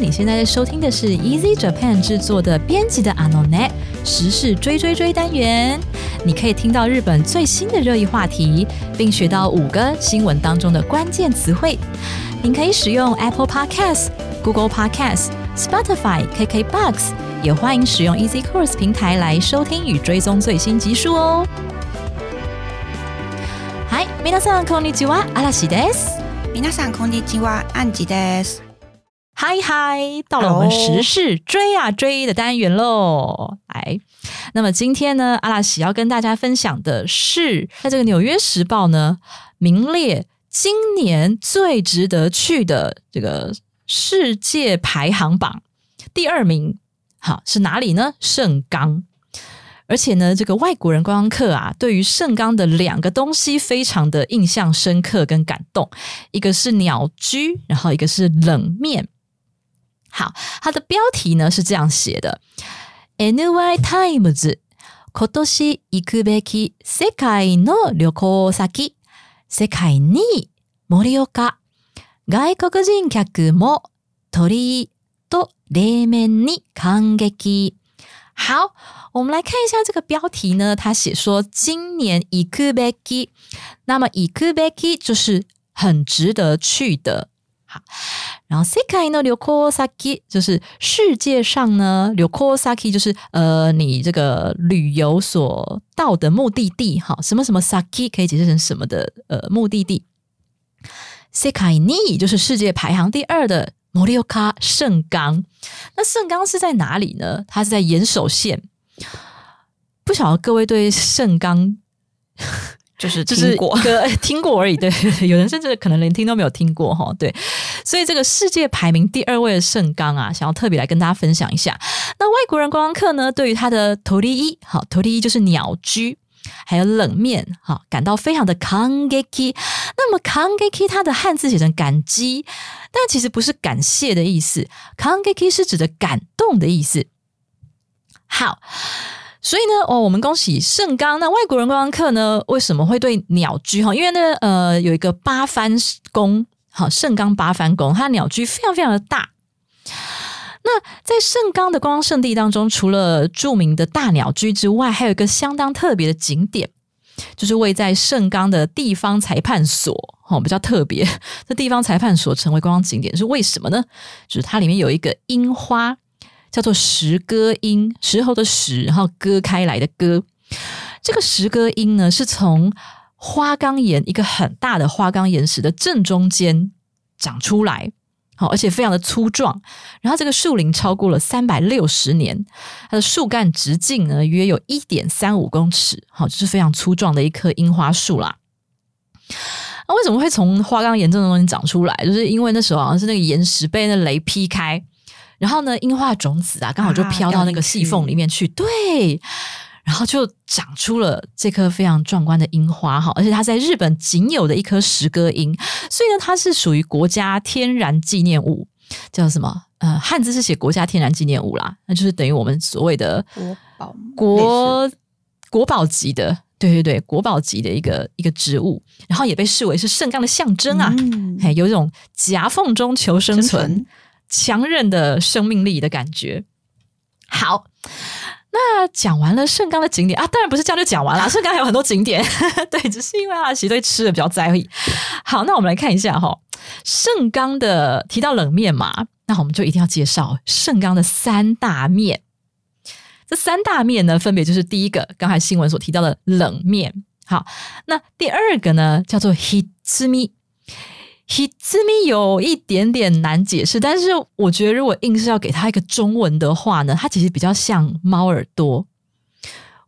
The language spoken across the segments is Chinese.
你现在在收听的是 Easy Japan 制作的编辑的 Anonet 时事追追追单元。你可以听到日本最新的热议话题，并学到五个新闻当中的关键词汇。您可以使用 Apple Podcast、Google Podcast、Spotify、KKBox，也欢迎使用 Easy Course 平台来收听与追踪最新集数哦。嗨，皆さんこんにちは、嵐です。皆さんこんにちは、アンジです。 嗨嗨，到了我们时事追啊追的单元喽！来，那么今天呢，阿拉喜要跟大家分享的是，在这个《纽约时报》呢名列今年最值得去的这个世界排行榜第二名，好是哪里呢？圣冈。而且呢，这个外国人观光客啊，对于圣冈的两个东西非常的印象深刻跟感动，一个是鸟居，然后一个是冷面。好，它的标题呢是这样写的：NY Times 今年行くべき世界の旅行先、世界に盛岡、外国人客も鳥居と冷面に感激。好，我们来看一下这个标题呢。他写说，今年 ikubeki，那么 ikubeki 就是很值得去的。好， 然后 sekai no ryokosaki 就是世界上呢，ryokosaki 就是呃你这个旅游所到的目的地。哈，什么什么 saki 可以解释成什么的呃目的地？sekai ni 就是世界排行第二的。摩利欧卡圣冈，那圣冈是在哪里呢？它是在岩手县。不晓得各位对圣冈就是听过，听过而已。对，有人甚至可能连听都没有听过哈。对，所以这个世界排名第二位的盛冈啊，想要特别来跟大家分享一下。那外国人观光客呢，对于他的头第一，好，头第一就是鸟居。还有冷面，哈，感到非常的 kangeki。那么 kangeki 它的汉字写成感激，但其实不是感谢的意思，kangeki 是指的感动的意思。好，所以呢，哦，我们恭喜盛冈。那外国人观光客呢，为什么会对鸟居哈？因为呢，呃，有一个八幡宫，好，盛冈八幡宫，它鸟居非常非常的大。那在盛冈的观光圣地当中，除了著名的大鸟居之外，还有一个相当特别的景点，就是位在盛冈的地方裁判所，哦，比较特别。这地方裁判所成为观光景点是为什么呢？就是它里面有一个樱花，叫做石歌樱，石头的石，然后割开来的割。这个石歌樱呢，是从花岗岩一个很大的花岗岩石的正中间长出来。好，而且非常的粗壮，然后这个树龄超过了三百六十年，它的树干直径呢约有一点三五公尺，好，就是非常粗壮的一棵樱花树啦。那为什么会从花岗岩这种东西长出来？就是因为那时候好像是那个岩石被那雷劈开，然后呢，樱花种子啊刚好就飘到那个细缝里面去，对。然后就长出了这棵非常壮观的樱花哈，而且它在日本仅有的一棵石歌樱，所以呢，它是属于国家天然纪念物，叫什么？呃，汉字是写国家天然纪念物啦，那就是等于我们所谓的国宝国国宝级的，对对对，国宝级的一个一个植物，然后也被视为是圣冈的象征啊，哎，有一种夹缝中求生存、强韧的生命力的感觉。好。那讲完了盛冈的景点啊，当然不是这样就讲完了。盛冈还有很多景点，对，只是因为阿奇对吃的比较在意。好，那我们来看一下哈，盛冈的提到冷面嘛，那我们就一定要介绍盛冈的三大面。这三大面呢，分别就是第一个，刚才新闻所提到的冷面。好，那第二个呢，叫做 hitmi。H i t m i 有一点点难解释，但是我觉得如果硬是要给它一个中文的话呢，它其实比较像猫耳朵。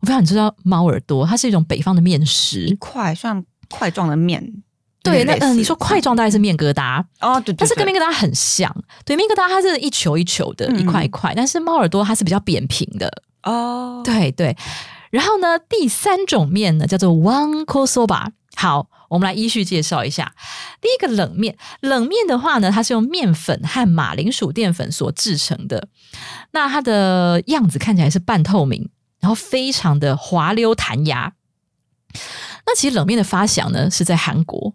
我不知道你知道猫耳朵，它是一种北方的面食，一块算块状的面。对，那嗯，你说块状大概是面疙瘩哦，对，但是跟面疙瘩很像。对，面疙瘩它是一球一球的，一块一块，但是猫耳朵它是比较扁平的哦。对对，然后呢，第三种面呢叫做 one kosoba。好。我们来依序介绍一下。第一个冷面，冷面的话呢，它是用面粉和马铃薯淀粉所制成的。那它的样子看起来是半透明，然后非常的滑溜弹牙。那其实冷面的发祥呢是在韩国。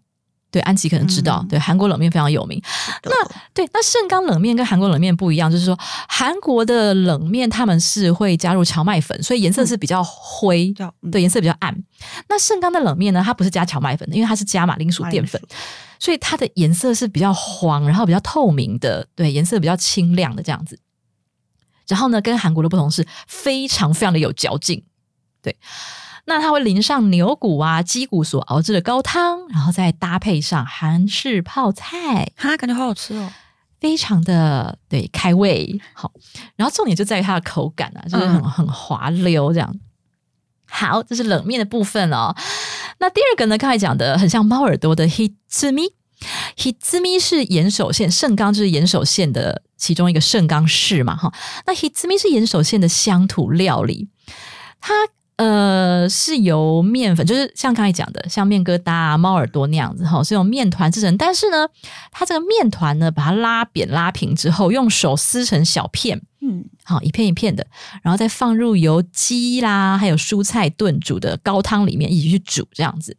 对，安琪可能知道，嗯对，韩国冷面非常有名。那对，那盛冈冷面跟韩国冷面不一样，就是说韩国的冷面他们是会加入荞麦粉，所以颜色是比较灰，对，颜色比较暗。那盛冈的冷面呢，它不是加荞麦粉的，因为它是加马铃薯淀粉，所以它的颜色是比较黄，然后比较透明的，对，颜色比较清亮的这样子。然后呢，跟韩国的不同是非常非常的有嚼劲，对。那它会淋上牛骨啊、鸡骨所熬制的高汤，然后再搭配上韩式泡菜，哈，感觉好好吃哦。非常的对开胃。好，然后重点就在于它的口感啊，就是很、嗯很滑溜这样。好，这是冷面的部分哦。那第二个呢，刚才讲的很像猫耳朵的 hitsumi。hitsumi 是岩手县盛冈，就是岩手县的其中一个盛冈市嘛，哈。那 hitsumi 是岩手县的乡土料理，它呃是由面粉，就是像刚才讲的，像面疙瘩啊、猫耳朵那样子哈，是用面团制成。但是呢，它这个面团呢，把它拉扁拉平之后，用手撕成小片，嗯，好一片一片的，然后再放入由鸡啦还有蔬菜炖煮的高汤里面一起去煮，这样子。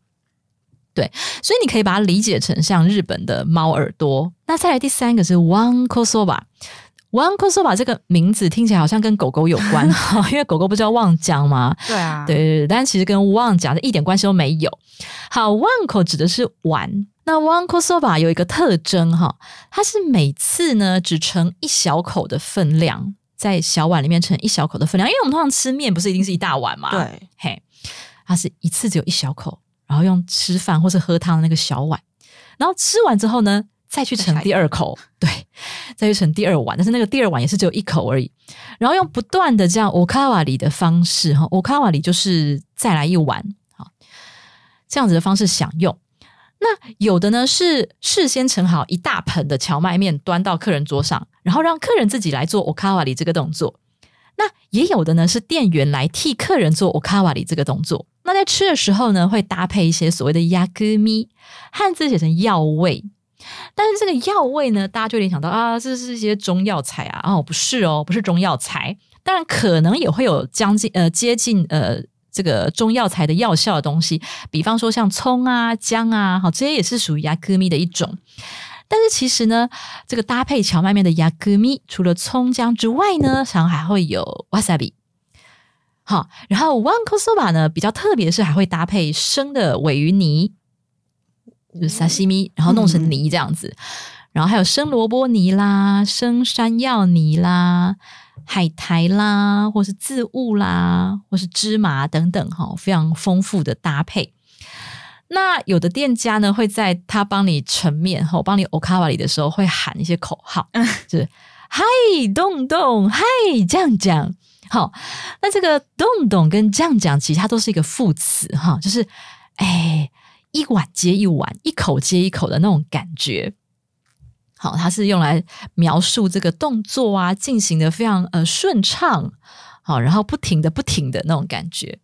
对，所以你可以把它理解成像日本的猫耳朵。那再来第三个是 one kosoba。One kosoba 这个名字听起来好像跟狗狗有关，因为狗狗不是叫旺江吗？对啊，对，对对，但其实跟旺讲的一点关系都没有。好口指的是碗，那 one kosoba 有一个特征哈，它是每次呢只盛一小口的分量，在小碗里面盛一小口的分量，因为我们通常吃面不是一定是一大碗嘛，，对，嘿，它是一次只有一小口，然后用吃饭或是喝汤的那个小碗，然后吃完之后呢，再去盛第二口，对，再去盛第二碗，但是那个第二碗也是只有一口而已，然后用不断的这样 okawari 的方式哈，okawari 就是再来一碗，好，这样子的方式享用。那有的呢是事先盛好一大盆的荞麦面端到客人桌上，然后让客人自己来做 okawari 这个动作。那也有的呢是店员来替客人做 okawari 这个动作。那在吃的时候呢，会搭配一些所谓的 yakumi，汉字写成药味。但是这个药味呢，大家就联想到啊，这是一些中药材啊，哦，不是哦，不是中药材。当然可能也会有将近呃接近呃这个中药材的药效的东西，比方说像葱啊、姜啊，好，这些也是属于 yakumi 的一种。但是其实呢，这个搭配荞麦面的 yakumi，除了葱姜之外呢，常还会有 wasabi。好，然后 one kosoba 呢比较特别是还会搭配生的尾鱼泥，就是沙西米，然后弄成泥这样子。然后还有生萝卜泥啦、生山药泥啦、海苔啦，或是渍物啦，或是芝麻等等，哈，非常丰富的搭配。那有的店家呢，会在他帮你盛面后，帮你 okawari 的时候，会喊一些口号，就是“嗨，洞洞，嗨，酱酱”。好，那这个“洞洞”跟“酱酱”其实它都是一个副词，哈，就是哎，一碗接一碗，一口接一口的那种感觉。好，它是用来描述这个动作啊，进行的非常呃顺畅，好，然后不停的不停的那种感觉。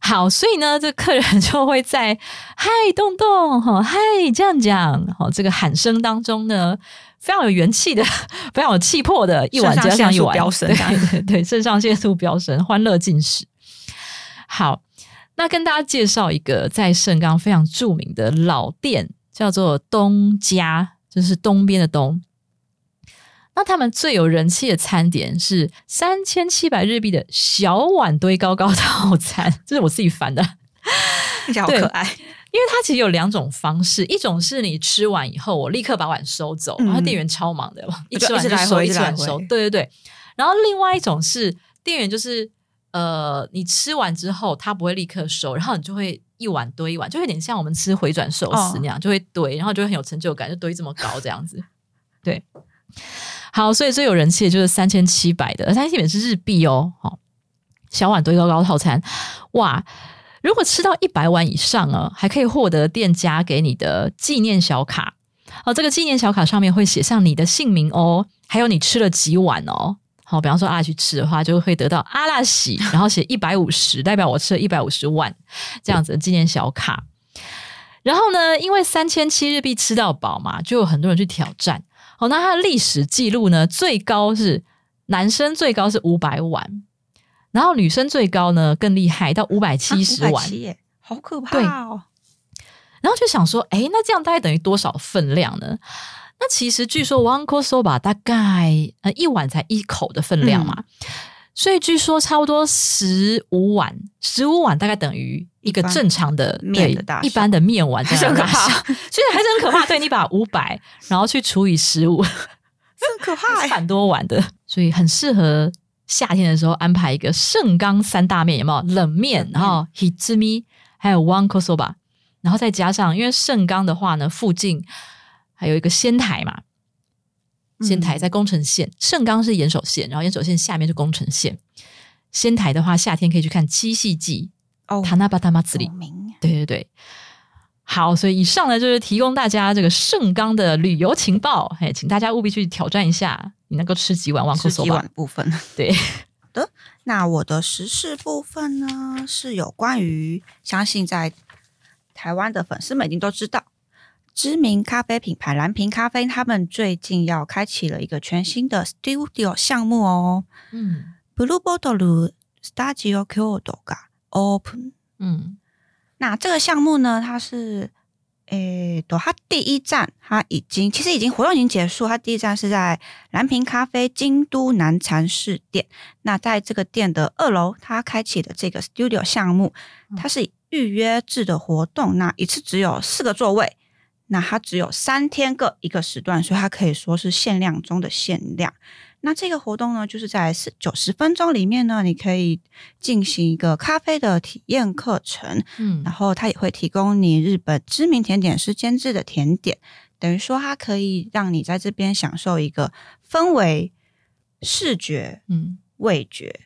好，所以呢，这客人就会在“嗨，洞洞”哈，“嗨，这样讲”好这个喊声当中呢，非常有元气的，非常有气魄的一碗接上一碗，飙升对对对，肾上腺素飙升，欢乐进食。好，那跟大家介绍一个在盛冈非常著名的老店，叫做东家，就是东边的东。那他们最有人气的餐点是三千七百日币的小碗堆高高套餐，这是我自己翻的，听起来好可爱。因为它其实有两种方式，一种是你吃完以后，我立刻把碗收走，嗯然后店员超忙的，一就吃完就收，一一直收，对对对。然后另外一种是店员就是呃，你吃完之后它不会立刻收，然后你就会一碗堆一碗，就有点像我们吃回转寿司哦那样，就会堆，然后就会很有成就感，就堆这么高这样子。对，好，所以最有人气的就是三千七百的，三千七百是日币哦，好，小碗堆高高套餐，哇！如果吃到一百碗以上啊，还可以获得店家给你的纪念小卡。哦，这个纪念小卡上面会写上你的姓名哦，还有你吃了几碗哦。好，比方说阿拉去吃的话，就会得到阿拉喜，然后写一百五十，代表我吃了一百五十万这样子的纪念小卡。然后呢，因为三千七日币吃到饱嘛，就有很多人去挑战。哦，那它的历史记录呢，最高是男生最高是五百碗，然后女生最高呢更厉害，到五百七十碗。570，好可怕哦！然后就想说，哎，那这样大概等于多少分量呢？那其实据说 one k o soba 大概呃一碗才一口的分量嘛，所以据说差不多十五碗，十五碗大概等于一个正常的面的大一般的面碗这样大小，很可所以还是很可怕。对你把五百然后去除以十五，很可怕欸。蛮多碗的，所以很适合夏天的时候安排一个盛冈三大面，有没有？冷面，然后 hitsumi 还有 one k o soba，然后再加上因为盛冈的话呢，附近还有一个仙台嘛。仙台在宫城县，盛冈是岩手县，然后岩手县下面是宫城县。仙台的话，夏天可以去看七夕祭，哦，塔那巴达马子里对对对，好，所以以上呢就是提供大家这个盛冈的旅游情报，哎，请大家务必去挑战一下，你能够吃几碗旺库索吧？部分。对的，那我的时事部分呢，是有关于相信在台湾的粉丝们一定都知道，知名咖啡品牌蓝瓶咖啡，他们最近要开启了一个全新的 Studio 项目哦。嗯，Blue Bottle Studio Kyoto が Open。嗯。那这个项目呢，它是，诶，对，它第一站它已经其实已经活动已经结束，它第一站是在蓝瓶咖啡京都南禅寺店。那在这个店的二楼，它开启的这个 Studio 项目，它是预约制的活动，那一次只有四个座位，那它只有三天各一个时段，所以它可以说是限量中的限量。那这个活动呢，就是在四九十分钟里面呢，你可以进行一个咖啡的体验课程，嗯然后它也会提供你日本知名甜点师监制的甜点，等于说它可以让你在这边享受一个氛围、视觉、嗯味觉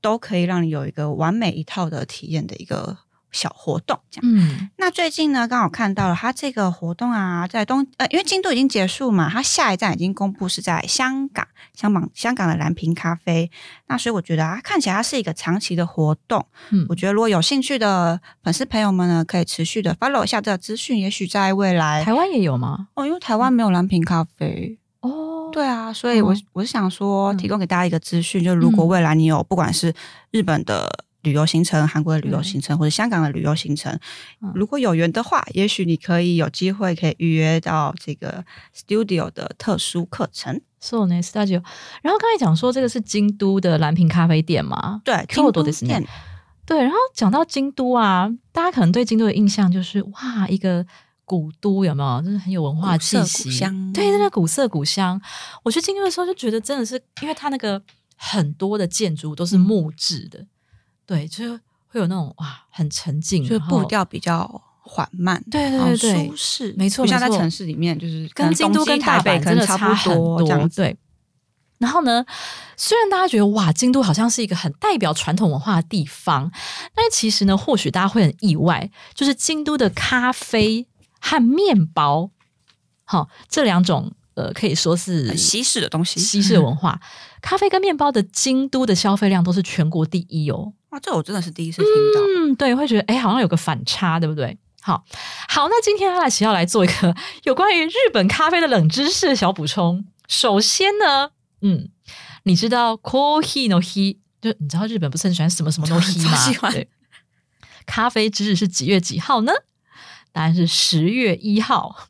都可以让你有一个完美一套的体验的一个小活动，这样。嗯那最近呢，刚好看到了它这个活动啊，在东呃，因为京都已经结束嘛，它下一站已经公布是在香港，香港香港的蓝瓶咖啡。那所以我觉得啊，看起来它是一个长期的活动。嗯我觉得如果有兴趣的粉丝朋友们呢，可以持续的 follow 一下这个资讯，也许在未来台湾也有吗？哦，因为台湾没有蓝瓶咖啡，哦，对啊，所以我、嗯我是想说，嗯提供给大家一个资讯，就如果嗯未来你有不管是日本的旅游行程、韩国的旅游行程，或者香港的旅游行程，嗯如果有缘的话，也许你可以有机会可以预约到这个 Studio 的特殊课程。 So n Studio。然后刚才讲说这个是京都的蓝瓶咖啡店嘛？对， Kyoto 京都ですね店对，然后讲到京都啊，大家可能对京都的印象就是哇，一个古都有没有？就是很有文化气古色息，古香对，那个古色古香。我去京都的时候就觉得真的是，因为它那个很多的建筑都是木质的， 对，就是会有那种哇，很沉静，就是步调比较缓慢，对对对对舒适，没错不像在城市里面，就是跟京京都跟大台北阪真的可能差很多这样子。对。然后呢，虽然大家觉得哇，京都好像是一个很代表传统文化的地方，但是其实呢，或许大家会很意外，就是京都的咖啡和面包，好、这两种呃，可以说是西式的东西，西式的文化，咖啡跟面包的京都的消费量都是全国第一哦。哇，这我真的是第一次听到。嗯，对，会觉得哎，好像有个反差，对不对？好好，那今天阿拉奇要来做一个 有关于日本咖啡的冷知识小补充。首先呢，嗯，你知道 coffee no he，就你知道日本不是很喜欢什么什么 no he 吗？喜欢对，咖啡之日是几月几号呢？答案是十月一号。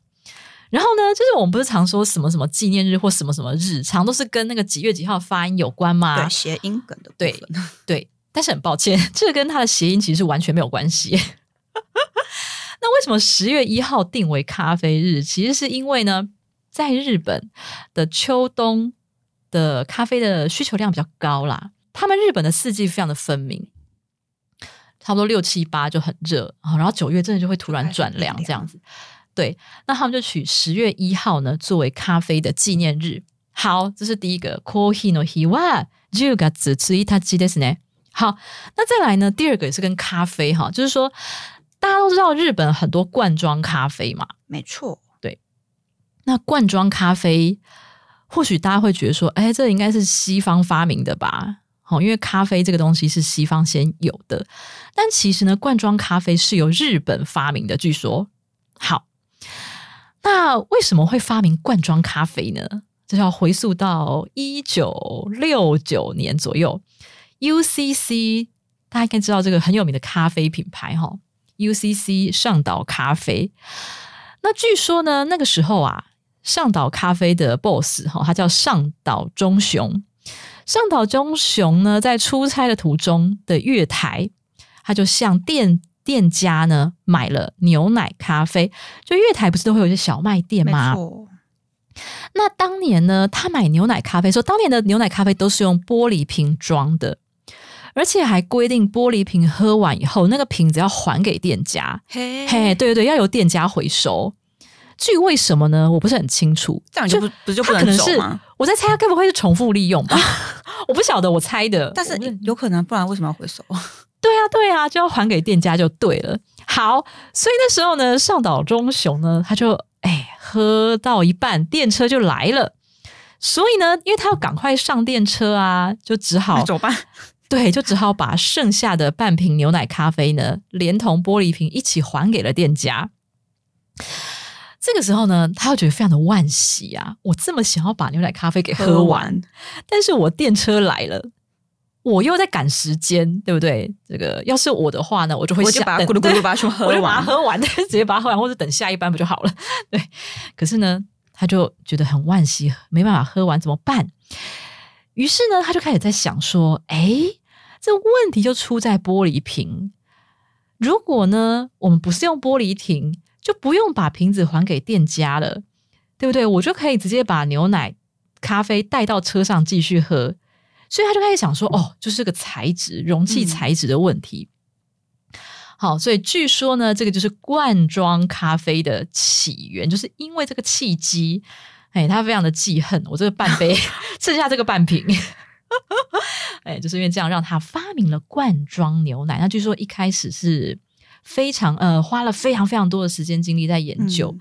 然后呢，就是我们不是常说什么什么纪念日或什么什么日，常都是跟那个几月几号发音有关吗？对，谐音梗的对，对，但是很抱歉，这个跟它的谐音其实是完全没有关系。那为什么十月一号定为咖啡日？其实是因为呢，在日本的秋冬的咖啡的需求量比较高啦。他们日本的四季非常的分明，差不多六七八就很热，然后九月真的就会突然转凉这样子。对，那他们就取十月一号呢作为咖啡的纪念日。好，这是第一个 coffee no hi wa 10月1日ですね。好，那再来呢，第二个也是跟咖啡哈，就是说大家都知道日本很多罐装咖啡嘛，没错，那罐装咖啡或许大家会觉得说，哎，这应该是西方发明的吧？好，因为咖啡这个东西是西方先有的，但其实呢，罐装咖啡是由日本发明的。据说，好， 那为什么会发明罐装咖啡呢？这要回溯到一九六九年左右，UCC 大家应该知道这个很有名的咖啡品牌哈 UCC 上岛咖啡。那据说呢，那个时候啊，上岛咖啡的 boss 哈，他叫上岛忠雄。上岛忠雄呢，在出差的途中的月台，他就向店店家呢买了牛奶咖啡。就月台不是都会有一些小卖店吗？那当年呢，他买牛奶咖啡说，当年的牛奶咖啡都是用玻璃瓶装的，而且还规定玻璃瓶喝完以后，那个瓶子要还给店家。嘿，对对对，要由店家回收。至于为什么呢？我不是很清楚。这样就不不就不能走吗？我在猜，他该不会是重复利用吧？我不晓得，我猜的。但是有可能，不然为什么要回收？对啊，对啊，就要还给店家就对了。好，所以那时候呢，上岛忠雄呢，他就哎喝到一半，电车就来了。所以呢，因为他要赶快上电车啊，就只好走吧。对，就只好把剩下的半瓶牛奶咖啡呢，连同玻璃瓶一起还给了店家。这个时候呢，他又觉得非常的惋惜啊！我这么想要把牛奶咖啡给喝完，但是我电车来了，我又在赶时间，对不对？这个要是我的话呢，我就会我就把咕噜咕噜把它喝完，我就把它喝完，直接把它喝完，或者等下一班不就好了？对。可是呢，他就觉得很惋惜，没办法喝完怎么办？于是呢，他就开始在想说：，哎，这问题就出在玻璃瓶。如果呢，我们不是用玻璃瓶？就不用把瓶子还给店家了，对不对？我就可以直接把牛奶、咖啡带到车上继续喝。所以他就开始想说：“哦，就是个材质、容器材质的问题。”好，所以据说呢，这个就是罐装咖啡的起源，就是因为这个契机。哎，他非常的记恨我这个半杯，剩下这个半瓶。哎，就是因为这样，让他发明了罐装牛奶。那据说一开始是。非常呃，花了非常非常多的时间精力在研究，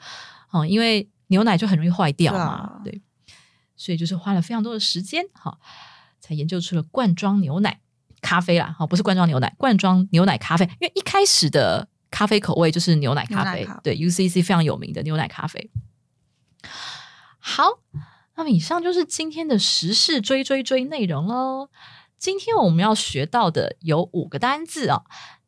哦，因为牛奶就很容易坏掉嘛，对，所以就是花了非常多的时间，哈，才研究出了罐装牛奶咖啡啦，哈，不是罐装牛奶，罐装牛奶咖啡，因为一开始的咖啡口味就是牛奶咖啡，对，UCC 非常有名的牛奶咖啡。好，那么以上就是今天的时事追追追内容喽。今天我们要学到的有五个单字啊。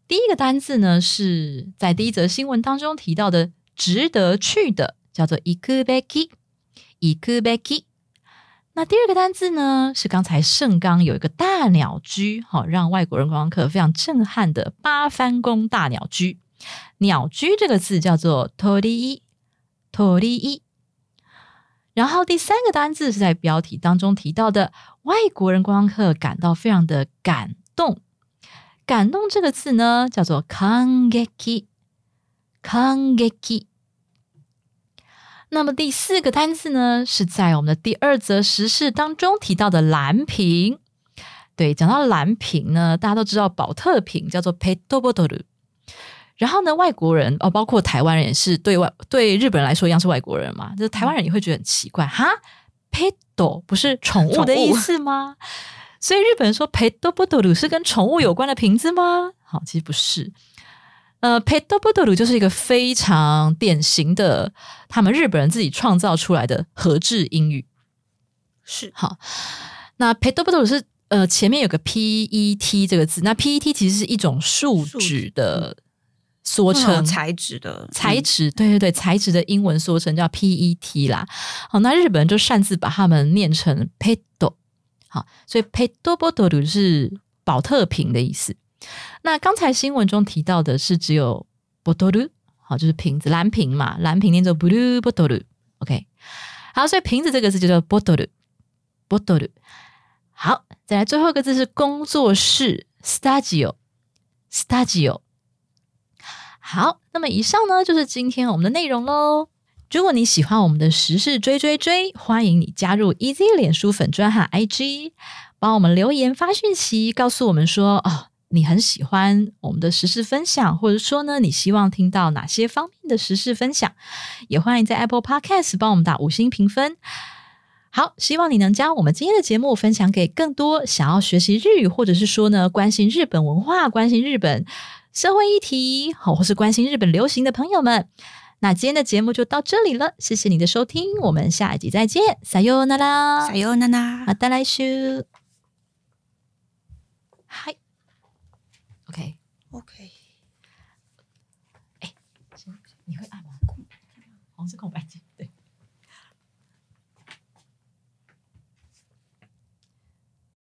第一个单字呢，是在第一则新闻当中提到的，值得去的，叫做 “ikubeki”，ikubeki。那第二个单字呢，是刚才盛冈有一个大鸟居，好让外国人观光客非常震撼的八幡宫大鸟居。鸟居这个字叫做 “tori”，tori。然后第三个单字是在标题当中提到的，外国人观光客感到非常的感动。感动这个字呢，叫做 “kangeki”，kangeki。那么第四个单字呢，是在我们的第二则时事当中提到的蓝瓶。对，讲到蓝瓶呢，大家都知道保特瓶叫做 “pet bottle”。然后呢，外国人哦，包括台湾人也是对外对日本人来说一样是外国人嘛，就是台湾人也会觉得很奇怪，哈，pet 不是宠物的意思吗？所以日本人说 “pet bottle” 是跟宠物有关的瓶子吗？好，其实不是。呃，“pet bottle” 就是一个非常典型的他们日本人自己创造出来的合制英语。是好，那 “pet bottle” 是呃前面有个 “pet” 这个字，那 “pet” 其实是一种树脂的缩称，材质的材质，对对对，材质的英文缩称叫 “pet” 啦。好，那日本人就擅自把它们念成 “pet”。好，所以 p e t o b o t l 是保特瓶的意思。那刚才新闻中提到的是只有 bottle，好，就是瓶子，蓝瓶嘛，蓝瓶念作 blue bottle。OK，好，所以瓶子这个字就叫 bottle，bottle。好，再来最后一个字是工作室，studio，studio。好，那么以上呢就是今天我们的内容喽。如果你喜欢我们的时事追追追，欢迎你加入 EZ 脸书粉专和 IG，帮我们留言发讯息，告诉我们说哦，你很喜欢我们的时事分享，或者说呢，你希望听到哪些方面的时事分享？也欢迎在 Apple Podcast 帮我们打五星评分。好，希望你能将我们今天的节目分享给更多想要学习日语，或者是说呢，关心日本文化、关心日本社会议题，好，或是关心日本流行的朋友们。那今天的节目就到这里了，谢谢你的收听，我们下一集再见，撒由那拉，撒由那拉，また来週。嗨，OK，OK。